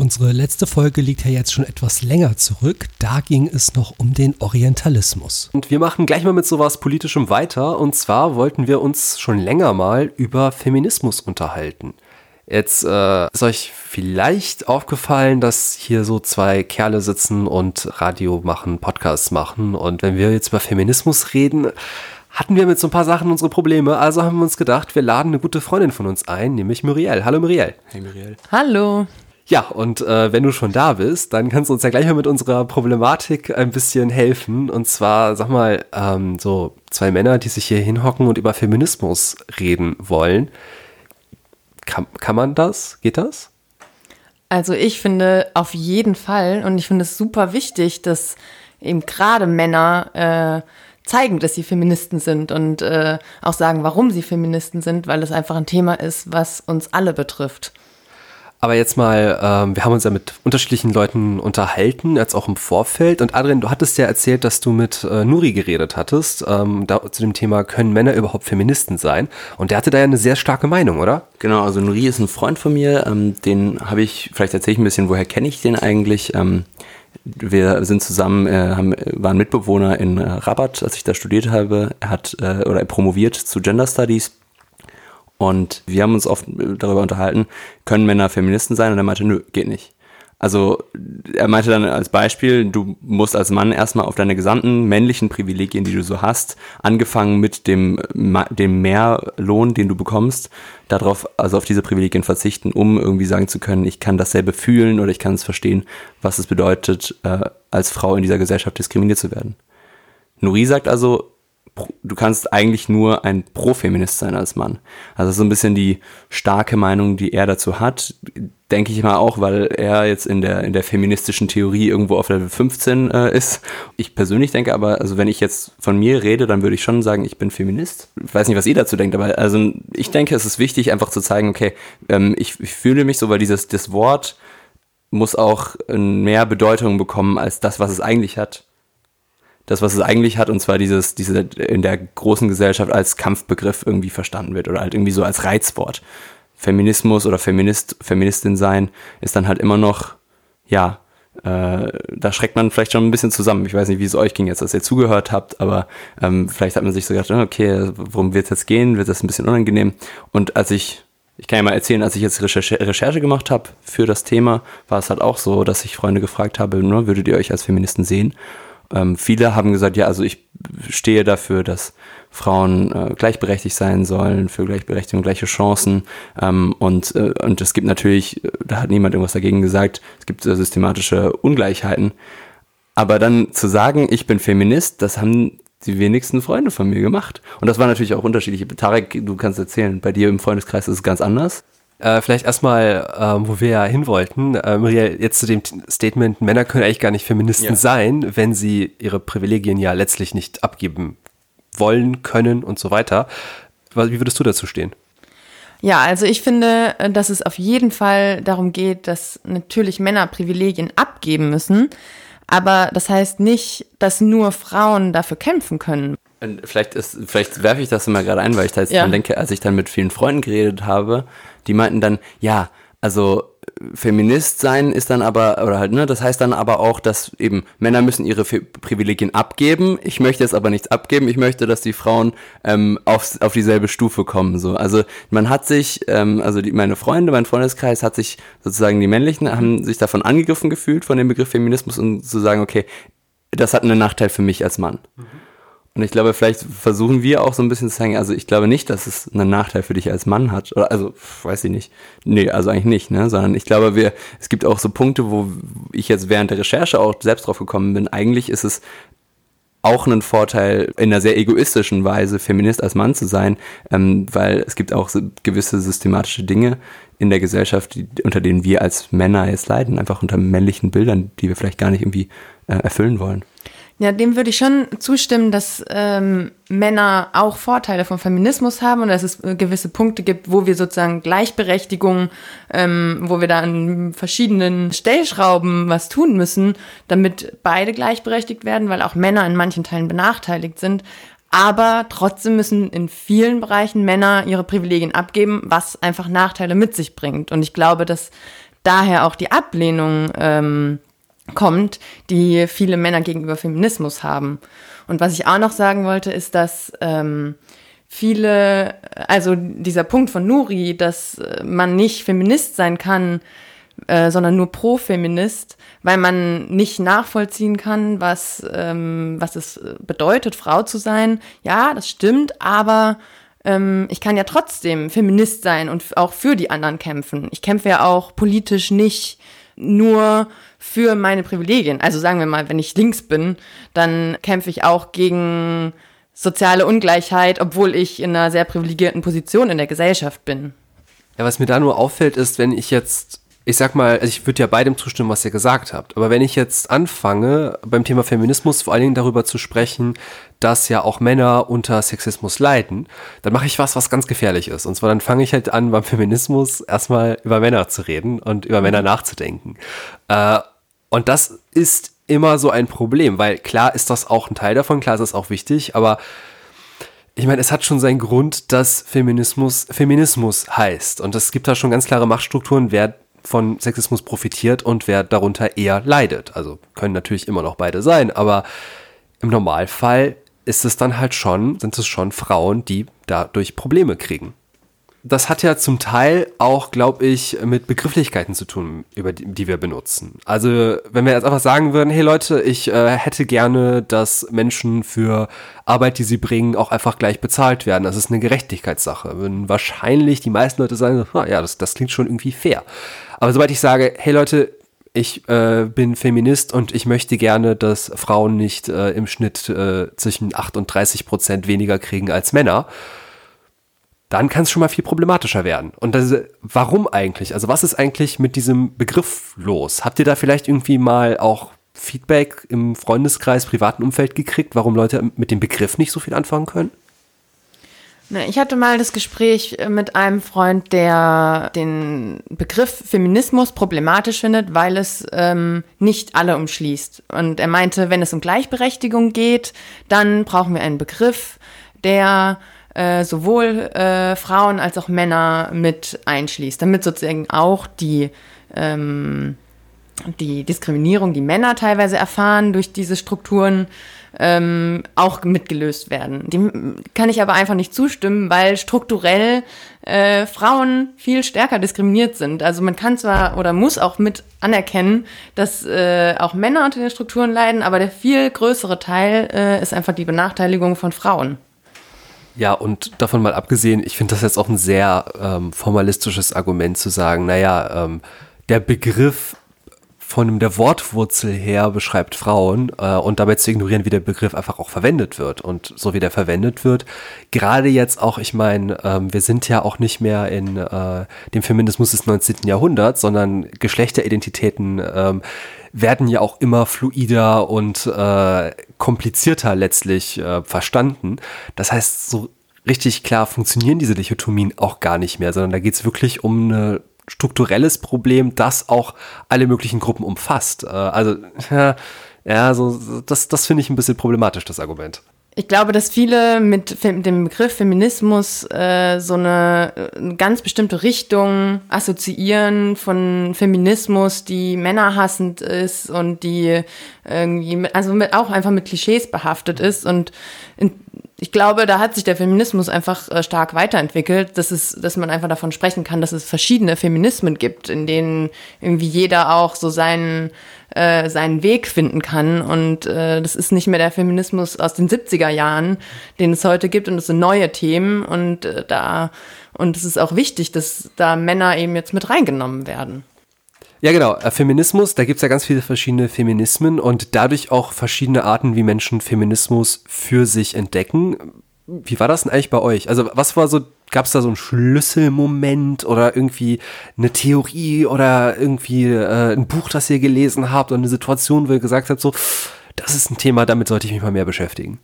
Unsere letzte Folge liegt ja jetzt schon etwas länger zurück. Da ging es noch um den Orientalismus. Und wir machen gleich mal mit sowas Politischem weiter. Und zwar wollten wir uns schon länger mal über Feminismus unterhalten. Jetzt äh, ist euch vielleicht aufgefallen, dass hier so zwei Kerle sitzen und Radio machen, Podcasts machen. Und wenn wir jetzt über Feminismus reden, hatten wir mit so ein paar Sachen unsere Probleme. Also haben wir uns gedacht, wir laden eine gute Freundin von uns ein, nämlich Muriel. Hallo Muriel. Hey Muriel. Hallo. Ja, und äh, wenn du schon da bist, dann kannst du uns ja gleich mal mit unserer Problematik ein bisschen helfen. Und zwar, sag mal, ähm, so zwei Männer, die sich hier hinhocken und über Feminismus reden wollen. Kann, kann man das? Geht das? Also ich finde auf jeden Fall und ich finde es super wichtig, dass eben gerade Männer äh, zeigen, dass sie Feministen sind und äh, auch sagen, warum sie Feministen sind, weil es einfach ein Thema ist, was uns alle betrifft. Aber jetzt mal, ähm, wir haben uns ja mit unterschiedlichen Leuten unterhalten, jetzt auch im Vorfeld. Und Adrian, du hattest ja erzählt, dass du mit äh, Nuri geredet hattest, ähm, da, zu dem Thema, können Männer überhaupt Feministen sein? Und der hatte da ja eine sehr starke Meinung, oder? Genau, also Nuri ist ein Freund von mir, ähm, den habe ich, vielleicht erzähle ich ein bisschen, woher kenne ich den eigentlich? Ähm, wir sind zusammen, äh, haben, waren Mitbewohner in äh, Rabat, als ich da studiert habe. Er hat äh, oder er promoviert zu Gender Studies und wir haben uns oft darüber unterhalten, können Männer Feministen sein? Und er meinte, nö, geht nicht. Also er meinte dann als Beispiel, du musst als Mann erstmal auf deine gesamten männlichen Privilegien, die du so hast, angefangen mit dem, dem Mehrlohn, den du bekommst, darauf, also auf diese Privilegien verzichten, um irgendwie sagen zu können, ich kann dasselbe fühlen oder ich kann es verstehen, was es bedeutet, äh, als Frau in dieser Gesellschaft diskriminiert zu werden. Nuri sagt also, du kannst eigentlich nur ein Pro-Feminist sein als Mann. Also so ein bisschen die starke Meinung, die er dazu hat, denke ich mal auch, weil er jetzt in der, in der feministischen Theorie irgendwo auf Level 15 äh, ist. Ich persönlich denke aber, also wenn ich jetzt von mir rede, dann würde ich schon sagen, ich bin Feminist. Ich weiß nicht, was ihr dazu denkt, aber also ich denke, es ist wichtig, einfach zu zeigen, okay, ähm, ich, ich fühle mich so, weil dieses, das Wort muss auch mehr Bedeutung bekommen als das, was es eigentlich hat das, was es eigentlich hat, und zwar dieses, diese in der großen Gesellschaft als Kampfbegriff irgendwie verstanden wird oder halt irgendwie so als Reizwort. Feminismus oder Feminist, Feministin sein ist dann halt immer noch, ja, äh, da schreckt man vielleicht schon ein bisschen zusammen. Ich weiß nicht, wie es euch ging jetzt, als ihr zugehört habt, aber ähm, vielleicht hat man sich so gedacht, okay, worum wird es jetzt gehen? Wird das ein bisschen unangenehm? Und als ich ich kann ja mal erzählen, als ich jetzt Recherche, Recherche gemacht habe für das Thema, war es halt auch so, dass ich Freunde gefragt habe, ne, würdet ihr euch als Feministen sehen? Ähm, viele haben gesagt, ja, also ich stehe dafür, dass Frauen äh, gleichberechtigt sein sollen, für Gleichberechtigung, gleiche Chancen. Ähm, und, äh, und es gibt natürlich, da hat niemand irgendwas dagegen gesagt, es gibt äh, systematische Ungleichheiten. Aber dann zu sagen, ich bin Feminist, das haben die wenigsten Freunde von mir gemacht. Und das war natürlich auch unterschiedlich. Tarek, du kannst erzählen, bei dir im Freundeskreis ist es ganz anders. Äh, vielleicht erstmal, ähm, wo wir ja hin wollten. Äh, jetzt zu dem Statement, Männer können eigentlich gar nicht Feministen ja. sein, wenn sie ihre Privilegien ja letztlich nicht abgeben wollen, können und so weiter. Wie würdest du dazu stehen? Ja, also ich finde, äh, dass es auf jeden Fall darum geht, dass natürlich Männer Privilegien abgeben müssen. Aber das heißt nicht, dass nur Frauen dafür kämpfen können. Vielleicht, ist, vielleicht werfe ich das immer gerade ein, weil ich da jetzt ja. dran denke, als ich dann mit vielen Freunden geredet habe, die meinten dann, ja, also Feminist sein ist dann aber, oder halt, ne, das heißt dann aber auch, dass eben Männer müssen ihre Privilegien abgeben. Ich möchte es aber nichts abgeben. Ich möchte, dass die Frauen ähm, auf, auf dieselbe Stufe kommen. So. Also man hat sich, ähm, also die, meine Freunde, mein Freundeskreis hat sich sozusagen, die männlichen haben sich davon angegriffen gefühlt, von dem Begriff Feminismus und zu sagen, okay, das hat einen Nachteil für mich als Mann. Mhm. Und ich glaube, vielleicht versuchen wir auch so ein bisschen zu sagen, also ich glaube nicht, dass es einen Nachteil für dich als Mann hat. Oder also, weiß ich nicht. Nee, also eigentlich nicht, ne? Sondern ich glaube, wir, es gibt auch so Punkte, wo ich jetzt während der Recherche auch selbst drauf gekommen bin. Eigentlich ist es auch einen Vorteil, in einer sehr egoistischen Weise Feminist als Mann zu sein, ähm, weil es gibt auch so gewisse systematische Dinge in der Gesellschaft, die, unter denen wir als Männer jetzt leiden, einfach unter männlichen Bildern, die wir vielleicht gar nicht irgendwie äh, erfüllen wollen. Ja, dem würde ich schon zustimmen, dass ähm, Männer auch Vorteile vom Feminismus haben und dass es äh, gewisse Punkte gibt, wo wir sozusagen Gleichberechtigung, ähm, wo wir da an verschiedenen Stellschrauben was tun müssen, damit beide gleichberechtigt werden, weil auch Männer in manchen Teilen benachteiligt sind. Aber trotzdem müssen in vielen Bereichen Männer ihre Privilegien abgeben, was einfach Nachteile mit sich bringt. Und ich glaube, dass daher auch die Ablehnung ähm, kommt, die viele Männer gegenüber Feminismus haben. Und was ich auch noch sagen wollte, ist, dass ähm, viele, also dieser Punkt von Nuri, dass äh, man nicht Feminist sein kann, äh, sondern nur Pro-Feminist, weil man nicht nachvollziehen kann, was, ähm, was es bedeutet, Frau zu sein. Ja, das stimmt, aber ähm, ich kann ja trotzdem Feminist sein und auch für die anderen kämpfen. Ich kämpfe ja auch politisch nicht nur für meine Privilegien. Also sagen wir mal, wenn ich links bin, dann kämpfe ich auch gegen soziale Ungleichheit, obwohl ich in einer sehr privilegierten Position in der Gesellschaft bin. Ja, was mir da nur auffällt, ist, wenn ich jetzt ich sag mal, also ich würde ja beidem zustimmen, was ihr gesagt habt. Aber wenn ich jetzt anfange, beim Thema Feminismus vor allen Dingen darüber zu sprechen, dass ja auch Männer unter Sexismus leiden, dann mache ich was, was ganz gefährlich ist. Und zwar dann fange ich halt an, beim Feminismus erstmal über Männer zu reden und über Männer nachzudenken. Äh, und das ist immer so ein Problem, weil klar ist das auch ein Teil davon, klar ist das auch wichtig, aber ich meine, es hat schon seinen Grund, dass Feminismus Feminismus heißt. Und es gibt da schon ganz klare Machtstrukturen, wer von Sexismus profitiert und wer darunter eher leidet. Also können natürlich immer noch beide sein, aber im Normalfall ist es dann halt schon, sind es schon Frauen, die dadurch Probleme kriegen. Das hat ja zum Teil auch, glaube ich, mit Begrifflichkeiten zu tun, über die, die, wir benutzen. Also, wenn wir jetzt einfach sagen würden, hey Leute, ich äh, hätte gerne, dass Menschen für Arbeit, die sie bringen, auch einfach gleich bezahlt werden. Das ist eine Gerechtigkeitssache. Würden wahrscheinlich die meisten Leute sagen, ja, das, das klingt schon irgendwie fair. Aber sobald ich sage, hey Leute, ich äh, bin Feminist und ich möchte gerne, dass Frauen nicht äh, im Schnitt äh, zwischen 8 und 30 Prozent weniger kriegen als Männer, dann kann es schon mal viel problematischer werden. Und das, warum eigentlich? Also was ist eigentlich mit diesem Begriff los? Habt ihr da vielleicht irgendwie mal auch Feedback im Freundeskreis, privaten Umfeld gekriegt, warum Leute mit dem Begriff nicht so viel anfangen können? Ich hatte mal das Gespräch äh, mit einem Freund, der den Begriff Feminismus problematisch findet, weil es ähm, nicht alle umschließt. Und er meinte, wenn es um Gleichberechtigung geht, dann brauchen wir einen Begriff, der äh, sowohl äh, Frauen als auch Männer mit einschließt, damit sozusagen auch die ähm, die Diskriminierung, die Männer teilweise erfahren durch diese Strukturen, ähm, auch mitgelöst werden. Dem kann ich aber einfach nicht zustimmen, weil strukturell äh, Frauen viel stärker diskriminiert sind. Also man kann zwar oder muss auch mit anerkennen, dass äh, auch Männer unter den Strukturen leiden, aber der viel größere Teil äh, ist einfach die Benachteiligung von Frauen. Ja, und davon mal abgesehen, ich finde das jetzt auch ein sehr ähm, formalistisches Argument zu sagen, naja, ähm, der Begriff von der Wortwurzel her beschreibt Frauen äh, und dabei zu ignorieren, wie der Begriff einfach auch verwendet wird. Und so wie der verwendet wird, gerade jetzt auch, ich meine, ähm, wir sind ja auch nicht mehr in äh, dem Feminismus des 19. Jahrhunderts, sondern Geschlechteridentitäten ähm, werden ja auch immer fluider und äh, komplizierter letztlich äh, verstanden. Das heißt, so richtig klar funktionieren diese Dichotomien auch gar nicht mehr, sondern da geht es wirklich um eine strukturelles Problem, das auch alle möglichen Gruppen umfasst. Äh, also, ja, ja so, das, das finde ich ein bisschen problematisch, das Argument. Ich glaube, dass viele mit dem Begriff Feminismus äh, so eine, eine, ganz bestimmte Richtung assoziieren von Feminismus, die männerhassend ist und die irgendwie, mit, also mit, auch einfach mit Klischees behaftet ist. Und in, ich glaube, da hat sich der Feminismus einfach äh, stark weiterentwickelt, dass es, dass man einfach davon sprechen kann, dass es verschiedene Feminismen gibt, in denen irgendwie jeder auch so seinen äh, seinen Weg finden kann. Und äh, das ist nicht mehr der Feminismus aus den 70er Jahren, den es heute gibt, und es sind neue Themen und äh, da und es ist auch wichtig, dass da Männer eben jetzt mit reingenommen werden. Ja, genau. Äh, Feminismus, da gibt es ja ganz viele verschiedene Feminismen und dadurch auch verschiedene Arten, wie Menschen Feminismus für sich entdecken. Wie war das denn eigentlich bei euch? Also, was war so, gab es da so einen Schlüsselmoment oder irgendwie eine Theorie oder irgendwie äh, ein Buch, das ihr gelesen habt oder eine Situation, wo ihr gesagt habt, so, das ist ein Thema, damit sollte ich mich mal mehr beschäftigen?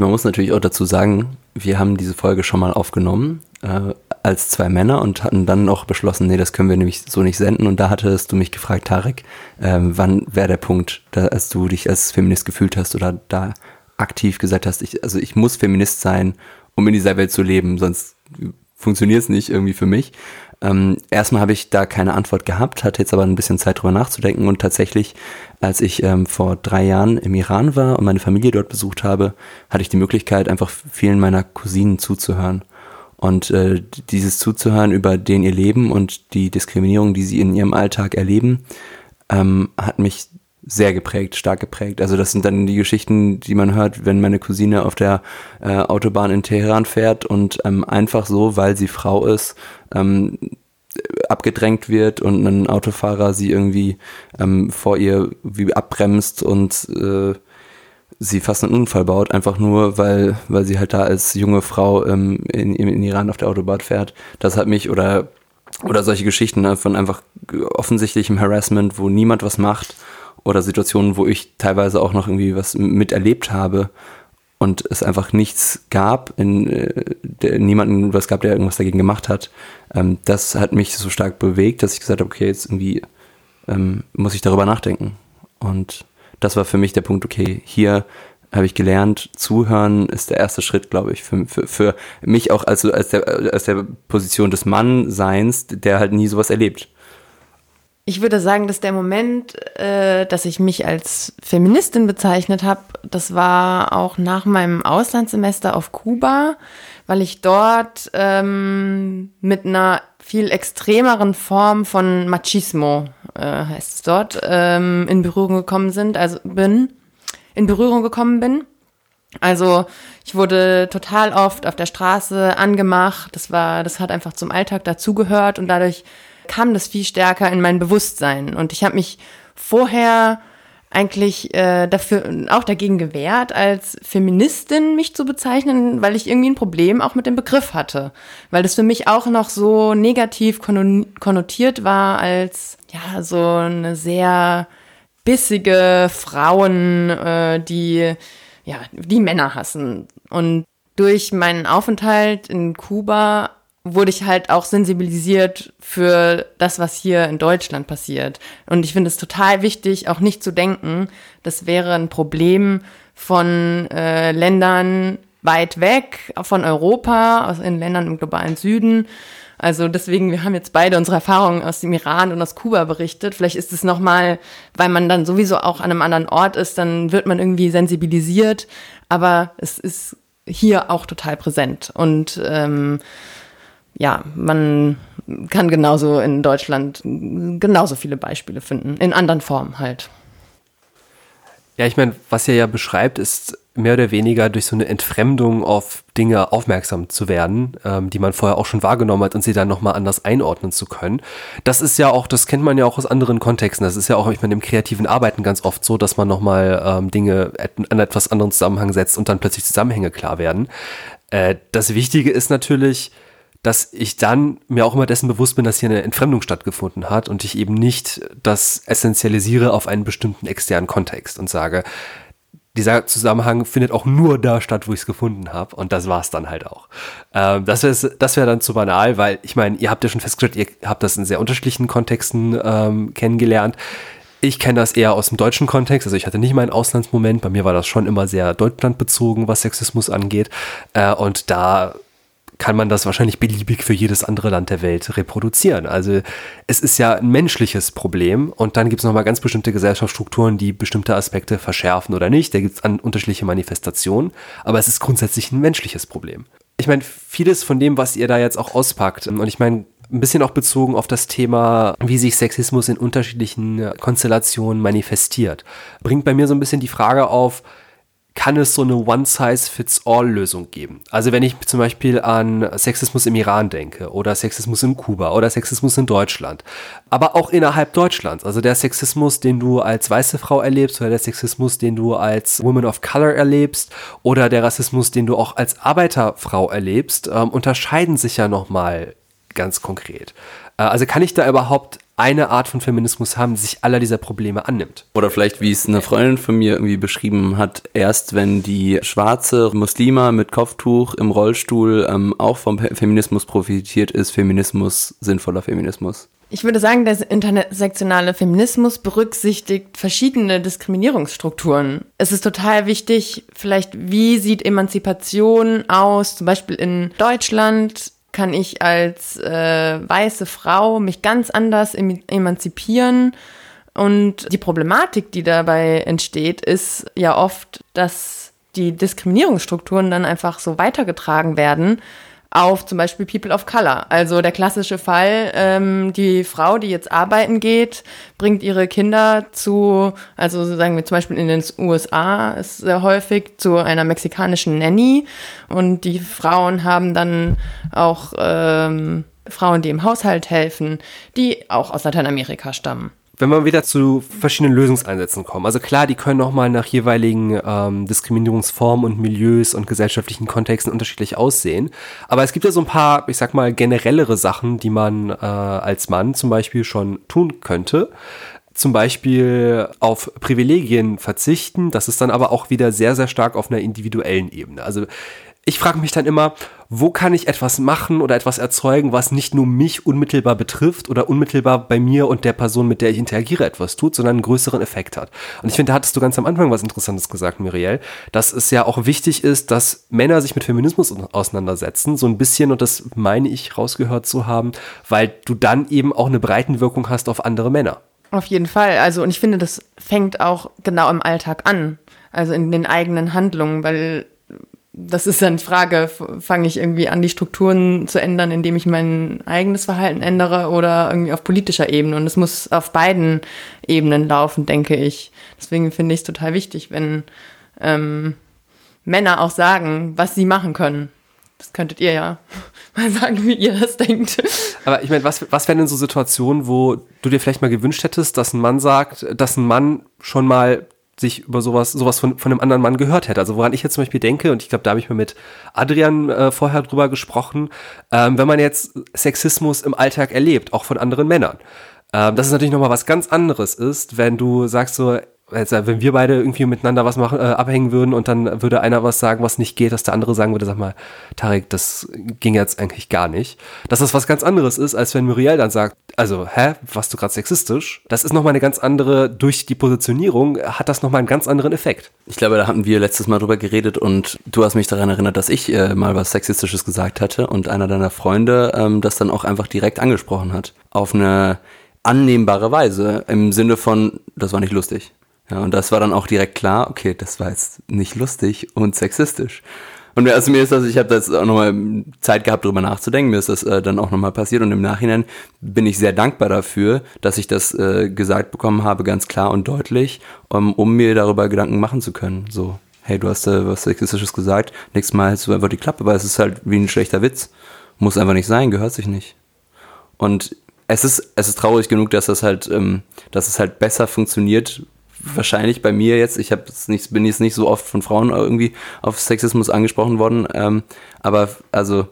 Man muss natürlich auch dazu sagen, wir haben diese Folge schon mal aufgenommen äh, als zwei Männer und hatten dann noch beschlossen, nee, das können wir nämlich so nicht senden. Und da hattest du mich gefragt, Tarek, äh, wann wäre der Punkt, da, als du dich als Feminist gefühlt hast oder da aktiv gesagt hast, ich, also ich muss Feminist sein, um in dieser Welt zu leben, sonst funktioniert es nicht irgendwie für mich. Ähm, erstmal habe ich da keine Antwort gehabt, hatte jetzt aber ein bisschen Zeit drüber nachzudenken und tatsächlich, als ich ähm, vor drei Jahren im Iran war und meine Familie dort besucht habe, hatte ich die Möglichkeit, einfach vielen meiner Cousinen zuzuhören. Und äh, dieses zuzuhören über den ihr Leben und die Diskriminierung, die sie in ihrem Alltag erleben, ähm, hat mich sehr geprägt, stark geprägt. Also das sind dann die Geschichten, die man hört, wenn meine Cousine auf der äh, Autobahn in Teheran fährt und ähm, einfach so, weil sie Frau ist, ähm, abgedrängt wird und ein Autofahrer sie irgendwie ähm, vor ihr wie abbremst und äh, sie fast einen Unfall baut, einfach nur, weil, weil sie halt da als junge Frau ähm, in, in Iran auf der Autobahn fährt. Das hat mich oder oder solche Geschichten ne, von einfach offensichtlichem Harassment, wo niemand was macht oder Situationen, wo ich teilweise auch noch irgendwie was miterlebt habe und es einfach nichts gab, in, äh, der, niemanden was gab, der irgendwas dagegen gemacht hat. Ähm, das hat mich so stark bewegt, dass ich gesagt habe, okay, jetzt irgendwie ähm, muss ich darüber nachdenken. Und das war für mich der Punkt, okay, hier habe ich gelernt, zuhören ist der erste Schritt, glaube ich, für, für, für mich auch als, als, der, als der Position des Mannseins, der halt nie sowas erlebt. Ich würde sagen, dass der Moment, äh, dass ich mich als Feministin bezeichnet habe, das war auch nach meinem Auslandssemester auf Kuba, weil ich dort ähm, mit einer viel extremeren Form von Machismo, äh, heißt es dort, ähm, in Berührung gekommen sind, also bin, in Berührung gekommen bin. Also ich wurde total oft auf der Straße angemacht. Das war, das hat einfach zum Alltag dazugehört und dadurch kam das viel stärker in mein Bewusstsein. Und ich habe mich vorher eigentlich äh, dafür auch dagegen gewehrt, als Feministin mich zu bezeichnen, weil ich irgendwie ein Problem auch mit dem Begriff hatte, weil das für mich auch noch so negativ konnotiert war als ja so eine sehr bissige Frauen, äh, die ja die Männer hassen und durch meinen Aufenthalt in Kuba wurde ich halt auch sensibilisiert für das, was hier in Deutschland passiert. Und ich finde es total wichtig, auch nicht zu denken, das wäre ein Problem von äh, Ländern weit weg, von Europa, aus in Ländern im globalen Süden. Also deswegen, wir haben jetzt beide unsere Erfahrungen aus dem Iran und aus Kuba berichtet. Vielleicht ist es nochmal, weil man dann sowieso auch an einem anderen Ort ist, dann wird man irgendwie sensibilisiert. Aber es ist hier auch total präsent. Und ähm, ja, man kann genauso in Deutschland genauso viele Beispiele finden, in anderen Formen halt. Ja, ich meine, was er ja beschreibt, ist mehr oder weniger durch so eine Entfremdung auf Dinge aufmerksam zu werden, ähm, die man vorher auch schon wahrgenommen hat und sie dann nochmal anders einordnen zu können. Das ist ja auch, das kennt man ja auch aus anderen Kontexten. Das ist ja auch, ich meine, im kreativen Arbeiten ganz oft so, dass man nochmal ähm, Dinge in etwas anderen Zusammenhang setzt und dann plötzlich Zusammenhänge klar werden. Äh, das Wichtige ist natürlich, dass ich dann mir auch immer dessen bewusst bin, dass hier eine Entfremdung stattgefunden hat und ich eben nicht das essentialisiere auf einen bestimmten externen Kontext und sage, dieser Zusammenhang findet auch nur da statt, wo ich es gefunden habe. Und das war es dann halt auch. Ähm, das wäre das wär dann zu banal, weil ich meine, ihr habt ja schon festgestellt, ihr habt das in sehr unterschiedlichen Kontexten ähm, kennengelernt. Ich kenne das eher aus dem deutschen Kontext. Also ich hatte nicht meinen Auslandsmoment. Bei mir war das schon immer sehr deutschlandbezogen, was Sexismus angeht. Äh, und da kann man das wahrscheinlich beliebig für jedes andere Land der Welt reproduzieren. Also es ist ja ein menschliches Problem und dann gibt es nochmal ganz bestimmte Gesellschaftsstrukturen, die bestimmte Aspekte verschärfen oder nicht. Da gibt es unterschiedliche Manifestationen, aber es ist grundsätzlich ein menschliches Problem. Ich meine, vieles von dem, was ihr da jetzt auch auspackt, und ich meine, ein bisschen auch bezogen auf das Thema, wie sich Sexismus in unterschiedlichen Konstellationen manifestiert, bringt bei mir so ein bisschen die Frage auf, kann es so eine One-Size-Fits-All-Lösung geben. Also wenn ich zum Beispiel an Sexismus im Iran denke oder Sexismus in Kuba oder Sexismus in Deutschland, aber auch innerhalb Deutschlands. Also der Sexismus, den du als weiße Frau erlebst oder der Sexismus, den du als Woman of Color erlebst oder der Rassismus, den du auch als Arbeiterfrau erlebst, ähm, unterscheiden sich ja nochmal ganz konkret. Äh, also kann ich da überhaupt eine Art von Feminismus haben, die sich aller dieser Probleme annimmt. Oder vielleicht, wie es eine Freundin von mir irgendwie beschrieben hat, erst wenn die schwarze Muslima mit Kopftuch im Rollstuhl ähm, auch vom Feminismus profitiert, ist Feminismus sinnvoller Feminismus. Ich würde sagen, der intersektionale Feminismus berücksichtigt verschiedene Diskriminierungsstrukturen. Es ist total wichtig, vielleicht, wie sieht Emanzipation aus, zum Beispiel in Deutschland kann ich als äh, weiße Frau mich ganz anders emanzipieren. Und die Problematik, die dabei entsteht, ist ja oft, dass die Diskriminierungsstrukturen dann einfach so weitergetragen werden auf zum Beispiel People of Color. Also der klassische Fall, ähm, die Frau, die jetzt arbeiten geht, bringt ihre Kinder zu, also sagen wir zum Beispiel in den USA ist sehr häufig zu einer mexikanischen Nanny und die Frauen haben dann auch ähm, Frauen, die im Haushalt helfen, die auch aus Lateinamerika stammen wenn wir wieder zu verschiedenen Lösungseinsätzen kommen, also klar, die können nochmal nach jeweiligen ähm, Diskriminierungsformen und Milieus und gesellschaftlichen Kontexten unterschiedlich aussehen. Aber es gibt ja so ein paar, ich sag mal, generellere Sachen, die man äh, als Mann zum Beispiel schon tun könnte zum Beispiel auf Privilegien verzichten. Das ist dann aber auch wieder sehr, sehr stark auf einer individuellen Ebene. Also ich frage mich dann immer, wo kann ich etwas machen oder etwas erzeugen, was nicht nur mich unmittelbar betrifft oder unmittelbar bei mir und der Person, mit der ich interagiere, etwas tut, sondern einen größeren Effekt hat. Und ich finde, da hattest du ganz am Anfang was Interessantes gesagt, Muriel, dass es ja auch wichtig ist, dass Männer sich mit Feminismus auseinandersetzen, so ein bisschen, und das meine ich rausgehört zu haben, weil du dann eben auch eine Breitenwirkung hast auf andere Männer. Auf jeden Fall. Also, und ich finde, das fängt auch genau im Alltag an. Also in den eigenen Handlungen, weil das ist dann die Frage, fange ich irgendwie an, die Strukturen zu ändern, indem ich mein eigenes Verhalten ändere oder irgendwie auf politischer Ebene. Und es muss auf beiden Ebenen laufen, denke ich. Deswegen finde ich es total wichtig, wenn ähm, Männer auch sagen, was sie machen können. Das könntet ihr ja mal sagen, wie ihr das denkt. Aber ich meine, was, was wären denn so Situationen, wo du dir vielleicht mal gewünscht hättest, dass ein Mann sagt, dass ein Mann schon mal sich über sowas, sowas von, von einem anderen Mann gehört hätte. Also woran ich jetzt zum Beispiel denke, und ich glaube, da habe ich mal mit Adrian äh, vorher drüber gesprochen, ähm, wenn man jetzt Sexismus im Alltag erlebt, auch von anderen Männern. Ähm, dass es natürlich nochmal was ganz anderes ist, wenn du sagst so, also wenn wir beide irgendwie miteinander was machen, äh, abhängen würden und dann würde einer was sagen, was nicht geht, dass der andere sagen würde, sag mal, Tarek, das ging jetzt eigentlich gar nicht. Dass das was ganz anderes ist, als wenn Muriel dann sagt, also, hä, warst du gerade sexistisch? Das ist nochmal eine ganz andere, durch die Positionierung hat das nochmal einen ganz anderen Effekt. Ich glaube, da hatten wir letztes Mal drüber geredet und du hast mich daran erinnert, dass ich äh, mal was Sexistisches gesagt hatte und einer deiner Freunde ähm, das dann auch einfach direkt angesprochen hat. Auf eine annehmbare Weise, im Sinne von, das war nicht lustig. Ja, und das war dann auch direkt klar, okay, das war jetzt nicht lustig und sexistisch. Und also mir ist das, ich habe das auch nochmal Zeit gehabt, darüber nachzudenken, mir ist das äh, dann auch nochmal passiert und im Nachhinein bin ich sehr dankbar dafür, dass ich das äh, gesagt bekommen habe, ganz klar und deutlich, um, um mir darüber Gedanken machen zu können. So, hey, du hast äh, was Sexistisches gesagt, nächstes Mal hältst du einfach die Klappe, weil es ist halt wie ein schlechter Witz. Muss einfach nicht sein, gehört sich nicht. Und es ist, es ist traurig genug, dass das halt, ähm, dass es halt besser funktioniert, wahrscheinlich bei mir jetzt, ich es nicht, bin jetzt nicht so oft von Frauen irgendwie auf Sexismus angesprochen worden, ähm, aber also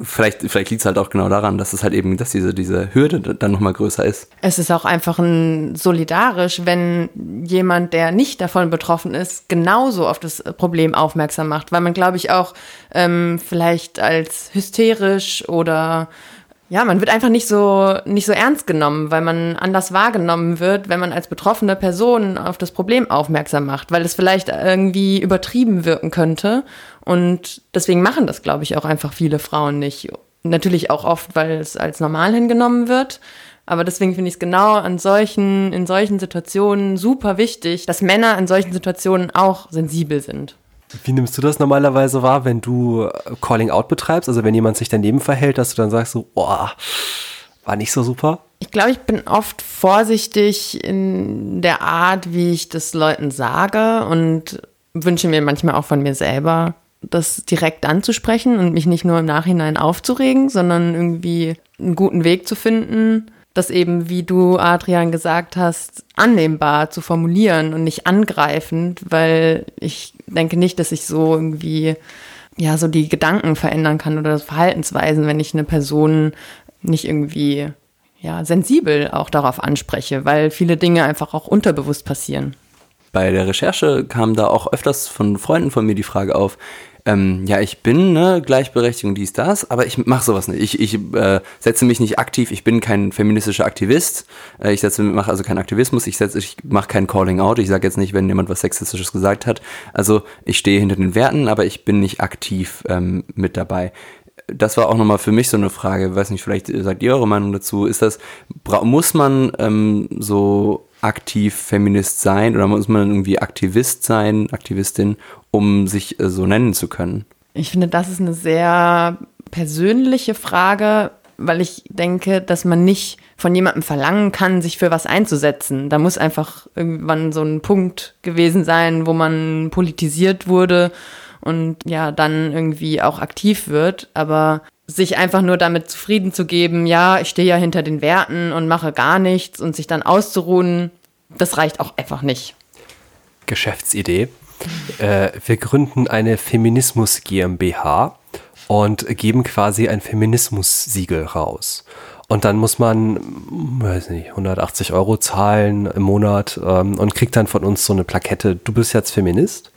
vielleicht, vielleicht liegt es halt auch genau daran, dass es halt eben, dass diese, diese Hürde dann nochmal größer ist. Es ist auch einfach ein solidarisch, wenn jemand, der nicht davon betroffen ist, genauso auf das Problem aufmerksam macht, weil man, glaube ich, auch ähm, vielleicht als hysterisch oder ja, man wird einfach nicht so, nicht so ernst genommen, weil man anders wahrgenommen wird, wenn man als betroffene Person auf das Problem aufmerksam macht, weil es vielleicht irgendwie übertrieben wirken könnte. Und deswegen machen das, glaube ich, auch einfach viele Frauen nicht. Natürlich auch oft, weil es als normal hingenommen wird. Aber deswegen finde ich es genau an solchen, in solchen Situationen super wichtig, dass Männer in solchen Situationen auch sensibel sind. Wie nimmst du das normalerweise wahr, wenn du äh, Calling Out betreibst? Also wenn jemand sich daneben verhält, dass du dann sagst so, boah, war nicht so super? Ich glaube, ich bin oft vorsichtig in der Art, wie ich das Leuten sage und wünsche mir manchmal auch von mir selber, das direkt anzusprechen und mich nicht nur im Nachhinein aufzuregen, sondern irgendwie einen guten Weg zu finden, das eben, wie du, Adrian, gesagt hast, annehmbar zu formulieren und nicht angreifend, weil ich denke nicht, dass ich so irgendwie, ja, so die Gedanken verändern kann oder Verhaltensweisen, wenn ich eine Person nicht irgendwie, ja, sensibel auch darauf anspreche, weil viele Dinge einfach auch unterbewusst passieren. Bei der Recherche kam da auch öfters von Freunden von mir die Frage auf, ähm, ja, ich bin ne, Gleichberechtigung, dies, das, aber ich mache sowas nicht. Ich, ich äh, setze mich nicht aktiv, ich bin kein feministischer Aktivist, äh, ich mache also keinen Aktivismus, ich, ich mache kein Calling Out, ich sage jetzt nicht, wenn jemand was Sexistisches gesagt hat. Also ich stehe hinter den Werten, aber ich bin nicht aktiv ähm, mit dabei. Das war auch nochmal für mich so eine Frage, weiß nicht, vielleicht sagt ihr eure Meinung dazu, ist das, muss man ähm, so aktiv Feminist sein oder muss man irgendwie Aktivist sein, Aktivistin, um sich äh, so nennen zu können? Ich finde, das ist eine sehr persönliche Frage, weil ich denke, dass man nicht von jemandem verlangen kann, sich für was einzusetzen. Da muss einfach irgendwann so ein Punkt gewesen sein, wo man politisiert wurde und ja, dann irgendwie auch aktiv wird. Aber sich einfach nur damit zufrieden zu geben, ja, ich stehe ja hinter den Werten und mache gar nichts und sich dann auszuruhen, das reicht auch einfach nicht. Geschäftsidee. Äh, wir gründen eine Feminismus GmbH und geben quasi ein Feminismus-Siegel raus. Und dann muss man, weiß nicht, 180 Euro zahlen im Monat ähm, und kriegt dann von uns so eine Plakette, du bist jetzt Feminist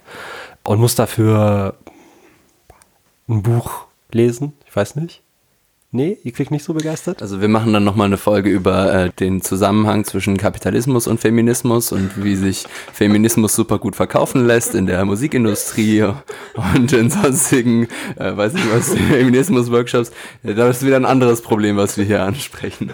und muss dafür ein Buch lesen, ich weiß nicht. Nee, ihr kriegt nicht so begeistert? Also wir machen dann nochmal eine Folge über äh, den Zusammenhang zwischen Kapitalismus und Feminismus und wie sich Feminismus super gut verkaufen lässt in der Musikindustrie und in sonstigen, äh, weiß nicht was, Feminismus-Workshops. Das ist wieder ein anderes Problem, was wir hier ansprechen.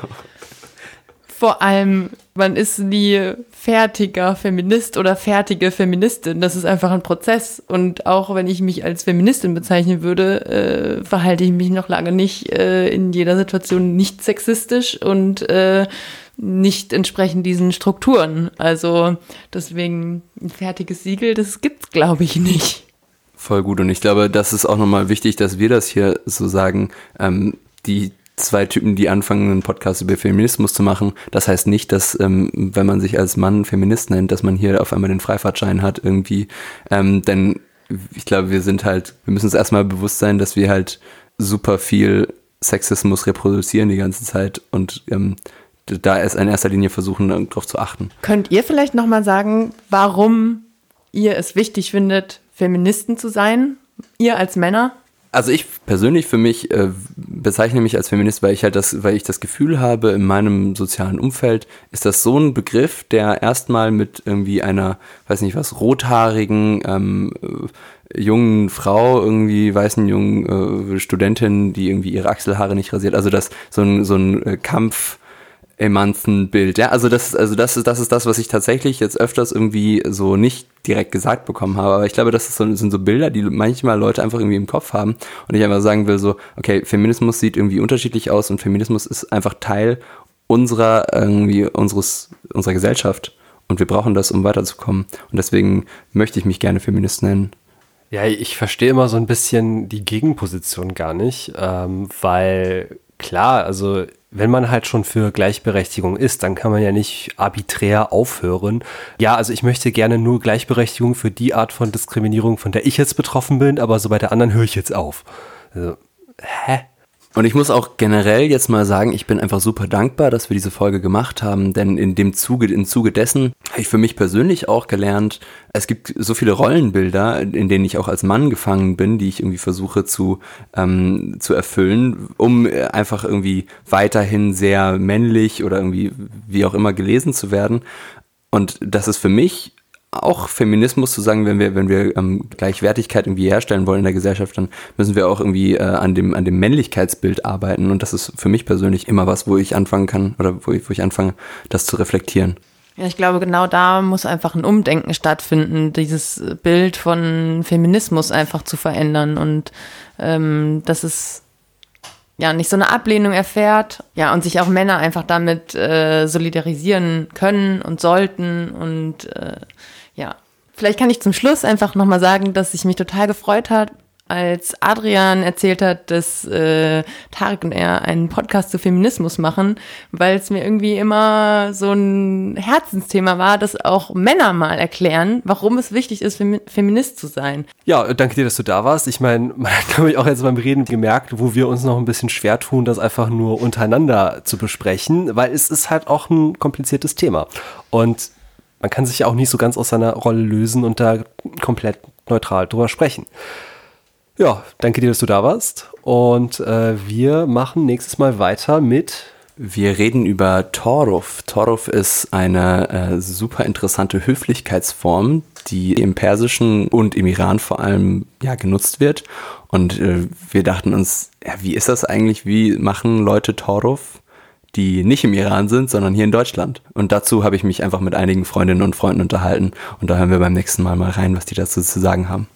Vor allem, man ist nie fertiger Feminist oder fertige Feministin. Das ist einfach ein Prozess. Und auch wenn ich mich als Feministin bezeichnen würde, äh, verhalte ich mich noch lange nicht äh, in jeder Situation nicht sexistisch und äh, nicht entsprechend diesen Strukturen. Also deswegen ein fertiges Siegel, das gibt's, glaube ich, nicht. Voll gut. Und ich glaube, das ist auch nochmal wichtig, dass wir das hier so sagen. Ähm, die zwei Typen, die anfangen, einen Podcast über Feminismus zu machen. Das heißt nicht, dass, ähm, wenn man sich als Mann Feminist nennt, dass man hier auf einmal den Freifahrtschein hat irgendwie. Ähm, denn ich glaube, wir sind halt, wir müssen uns erstmal bewusst sein, dass wir halt super viel Sexismus reproduzieren die ganze Zeit und ähm, da ist in erster Linie versuchen, darauf zu achten. Könnt ihr vielleicht nochmal sagen, warum ihr es wichtig findet, Feministen zu sein? Ihr als Männer? Also ich persönlich für mich äh, bezeichne mich als Feminist, weil ich halt das, weil ich das Gefühl habe, in meinem sozialen Umfeld ist das so ein Begriff, der erstmal mit irgendwie einer, weiß nicht was, rothaarigen ähm, äh, jungen Frau, irgendwie weißen jungen äh, Studentin, die irgendwie ihre Achselhaare nicht rasiert, also das so ein so ein äh, Kampf Emanzen-Bild. Ja, also das, also das ist, das ist das, was ich tatsächlich jetzt öfters irgendwie so nicht direkt gesagt bekommen habe. Aber ich glaube, das so, sind so Bilder, die manchmal Leute einfach irgendwie im Kopf haben. Und ich einfach sagen will so, okay, Feminismus sieht irgendwie unterschiedlich aus und Feminismus ist einfach Teil unserer, irgendwie, unseres, unserer Gesellschaft. Und wir brauchen das, um weiterzukommen. Und deswegen möchte ich mich gerne Feminist nennen. Ja, ich verstehe immer so ein bisschen die Gegenposition gar nicht, ähm, weil klar, also wenn man halt schon für Gleichberechtigung ist, dann kann man ja nicht arbiträr aufhören. Ja, also ich möchte gerne nur Gleichberechtigung für die Art von Diskriminierung, von der ich jetzt betroffen bin, aber so bei der anderen höre ich jetzt auf. Also, hä? Und ich muss auch generell jetzt mal sagen, ich bin einfach super dankbar, dass wir diese Folge gemacht haben, denn in dem Zuge, im Zuge dessen habe ich für mich persönlich auch gelernt, es gibt so viele Rollenbilder, in denen ich auch als Mann gefangen bin, die ich irgendwie versuche zu, ähm, zu erfüllen, um einfach irgendwie weiterhin sehr männlich oder irgendwie wie auch immer gelesen zu werden. Und das ist für mich auch Feminismus zu sagen, wenn wir, wenn wir ähm, Gleichwertigkeit irgendwie herstellen wollen in der Gesellschaft, dann müssen wir auch irgendwie äh, an, dem, an dem Männlichkeitsbild arbeiten. Und das ist für mich persönlich immer was, wo ich anfangen kann oder wo ich, wo ich anfange, das zu reflektieren. Ja, ich glaube, genau da muss einfach ein Umdenken stattfinden, dieses Bild von Feminismus einfach zu verändern und ähm, dass es ja nicht so eine Ablehnung erfährt, ja, und sich auch Männer einfach damit äh, solidarisieren können und sollten und äh, vielleicht kann ich zum Schluss einfach nochmal sagen, dass ich mich total gefreut hat, als Adrian erzählt hat, dass äh, Tarek und er einen Podcast zu Feminismus machen, weil es mir irgendwie immer so ein Herzensthema war, dass auch Männer mal erklären, warum es wichtig ist, Fem Feminist zu sein. Ja, danke dir, dass du da warst. Ich meine, man hat, glaube ich, auch jetzt beim Reden gemerkt, wo wir uns noch ein bisschen schwer tun, das einfach nur untereinander zu besprechen, weil es ist halt auch ein kompliziertes Thema. Und man kann sich ja auch nicht so ganz aus seiner Rolle lösen und da komplett neutral drüber sprechen. Ja, danke dir, dass du da warst. Und äh, wir machen nächstes Mal weiter mit. Wir reden über Toruf. Toruf ist eine äh, super interessante Höflichkeitsform, die im Persischen und im Iran vor allem ja genutzt wird. Und äh, wir dachten uns, ja, wie ist das eigentlich? Wie machen Leute Toruf, die nicht im Iran sind, sondern hier in Deutschland? Und dazu habe ich mich einfach mit einigen Freundinnen und Freunden unterhalten. Und da hören wir beim nächsten Mal mal rein, was die dazu zu sagen haben.